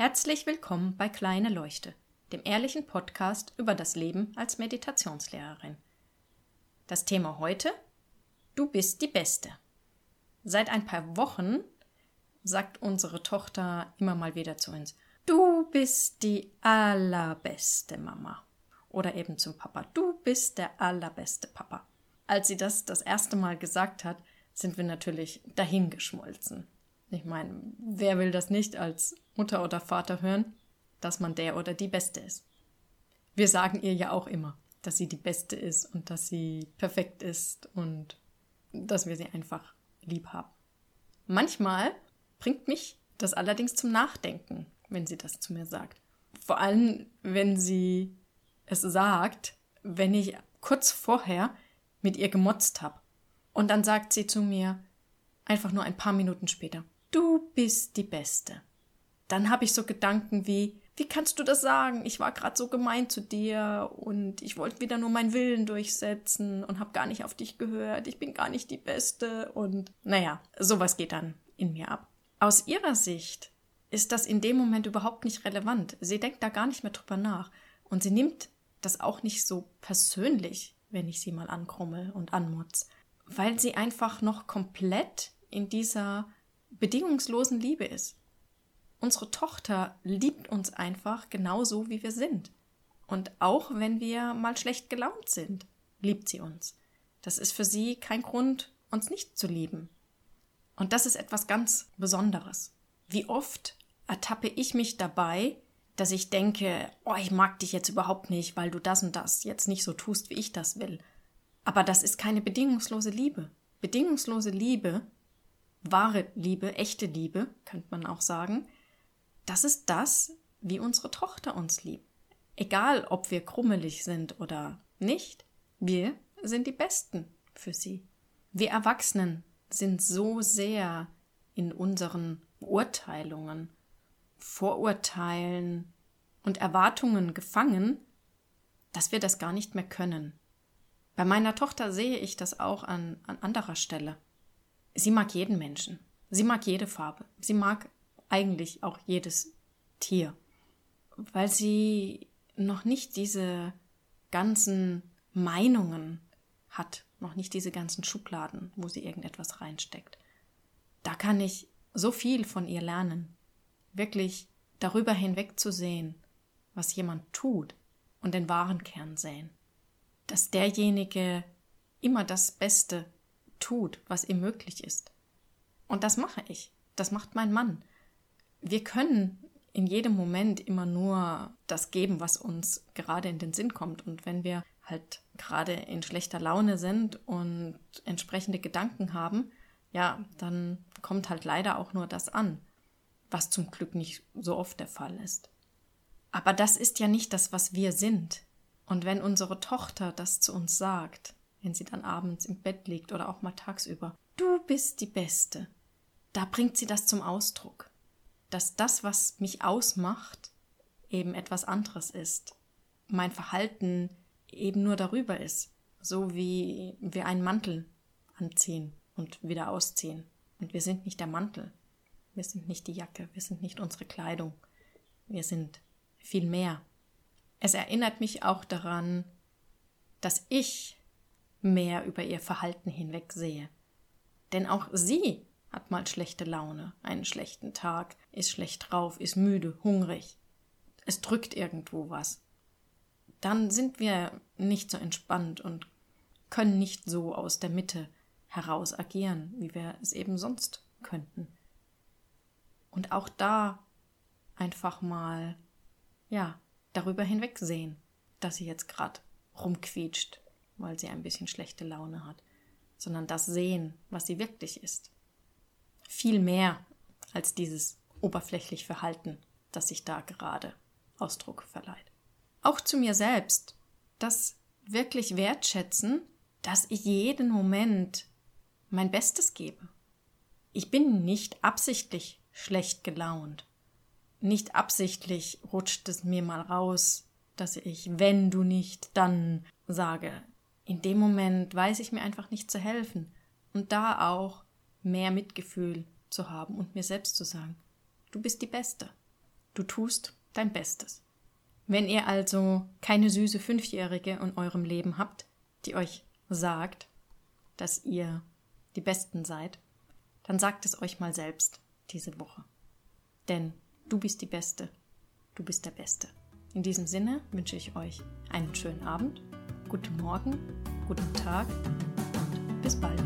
Herzlich willkommen bei Kleine Leuchte, dem ehrlichen Podcast über das Leben als Meditationslehrerin. Das Thema heute: Du bist die Beste. Seit ein paar Wochen sagt unsere Tochter immer mal wieder zu uns: Du bist die allerbeste Mama. Oder eben zum Papa: Du bist der allerbeste Papa. Als sie das das erste Mal gesagt hat, sind wir natürlich dahingeschmolzen. Ich meine, wer will das nicht als Mutter oder Vater hören, dass man der oder die Beste ist? Wir sagen ihr ja auch immer, dass sie die Beste ist und dass sie perfekt ist und dass wir sie einfach lieb haben. Manchmal bringt mich das allerdings zum Nachdenken, wenn sie das zu mir sagt. Vor allem, wenn sie es sagt, wenn ich kurz vorher mit ihr gemotzt habe. Und dann sagt sie zu mir, einfach nur ein paar Minuten später, du bist die Beste. Dann habe ich so Gedanken wie, wie kannst du das sagen? Ich war gerade so gemein zu dir und ich wollte wieder nur meinen Willen durchsetzen und habe gar nicht auf dich gehört. Ich bin gar nicht die Beste und naja, sowas geht dann in mir ab. Aus ihrer Sicht ist das in dem Moment überhaupt nicht relevant. Sie denkt da gar nicht mehr drüber nach und sie nimmt das auch nicht so persönlich, wenn ich sie mal ankrummel und anmutz, weil sie einfach noch komplett in dieser bedingungslosen Liebe ist. Unsere Tochter liebt uns einfach genauso, wie wir sind. Und auch wenn wir mal schlecht gelaunt sind, liebt sie uns. Das ist für sie kein Grund, uns nicht zu lieben. Und das ist etwas ganz Besonderes. Wie oft ertappe ich mich dabei, dass ich denke, oh, ich mag dich jetzt überhaupt nicht, weil du das und das jetzt nicht so tust, wie ich das will. Aber das ist keine bedingungslose Liebe. Bedingungslose Liebe wahre Liebe, echte Liebe, könnte man auch sagen, das ist das, wie unsere Tochter uns liebt. Egal, ob wir krummelig sind oder nicht, wir sind die Besten für sie. Wir Erwachsenen sind so sehr in unseren Beurteilungen, Vorurteilen und Erwartungen gefangen, dass wir das gar nicht mehr können. Bei meiner Tochter sehe ich das auch an, an anderer Stelle. Sie mag jeden Menschen. Sie mag jede Farbe. Sie mag eigentlich auch jedes Tier. Weil sie noch nicht diese ganzen Meinungen hat, noch nicht diese ganzen Schubladen, wo sie irgendetwas reinsteckt. Da kann ich so viel von ihr lernen. Wirklich darüber hinweg zu sehen, was jemand tut und den wahren Kern sehen. Dass derjenige immer das Beste tut, was ihm möglich ist. Und das mache ich. Das macht mein Mann. Wir können in jedem Moment immer nur das geben, was uns gerade in den Sinn kommt. Und wenn wir halt gerade in schlechter Laune sind und entsprechende Gedanken haben, ja, dann kommt halt leider auch nur das an, was zum Glück nicht so oft der Fall ist. Aber das ist ja nicht das, was wir sind. Und wenn unsere Tochter das zu uns sagt, wenn sie dann abends im Bett liegt oder auch mal tagsüber. Du bist die Beste. Da bringt sie das zum Ausdruck, dass das, was mich ausmacht, eben etwas anderes ist. Mein Verhalten eben nur darüber ist, so wie wir einen Mantel anziehen und wieder ausziehen. Und wir sind nicht der Mantel, wir sind nicht die Jacke, wir sind nicht unsere Kleidung, wir sind viel mehr. Es erinnert mich auch daran, dass ich mehr über ihr Verhalten hinweg sehe. Denn auch sie hat mal schlechte Laune, einen schlechten Tag, ist schlecht drauf, ist müde, hungrig. Es drückt irgendwo was. Dann sind wir nicht so entspannt und können nicht so aus der Mitte heraus agieren, wie wir es eben sonst könnten. Und auch da einfach mal, ja, darüber hinwegsehen, dass sie jetzt gerade rumquietscht weil sie ein bisschen schlechte Laune hat, sondern das sehen, was sie wirklich ist. Viel mehr als dieses oberflächlich Verhalten, das sich da gerade Ausdruck verleiht. Auch zu mir selbst, das wirklich wertschätzen, dass ich jeden Moment mein Bestes gebe. Ich bin nicht absichtlich schlecht gelaunt. Nicht absichtlich rutscht es mir mal raus, dass ich, wenn du nicht, dann sage, in dem Moment weiß ich mir einfach nicht zu helfen und da auch mehr Mitgefühl zu haben und mir selbst zu sagen, du bist die Beste. Du tust dein Bestes. Wenn ihr also keine süße Fünfjährige in eurem Leben habt, die euch sagt, dass ihr die Besten seid, dann sagt es euch mal selbst diese Woche. Denn du bist die Beste, du bist der Beste. In diesem Sinne wünsche ich euch einen schönen Abend, guten Morgen, guten Tag und bis bald.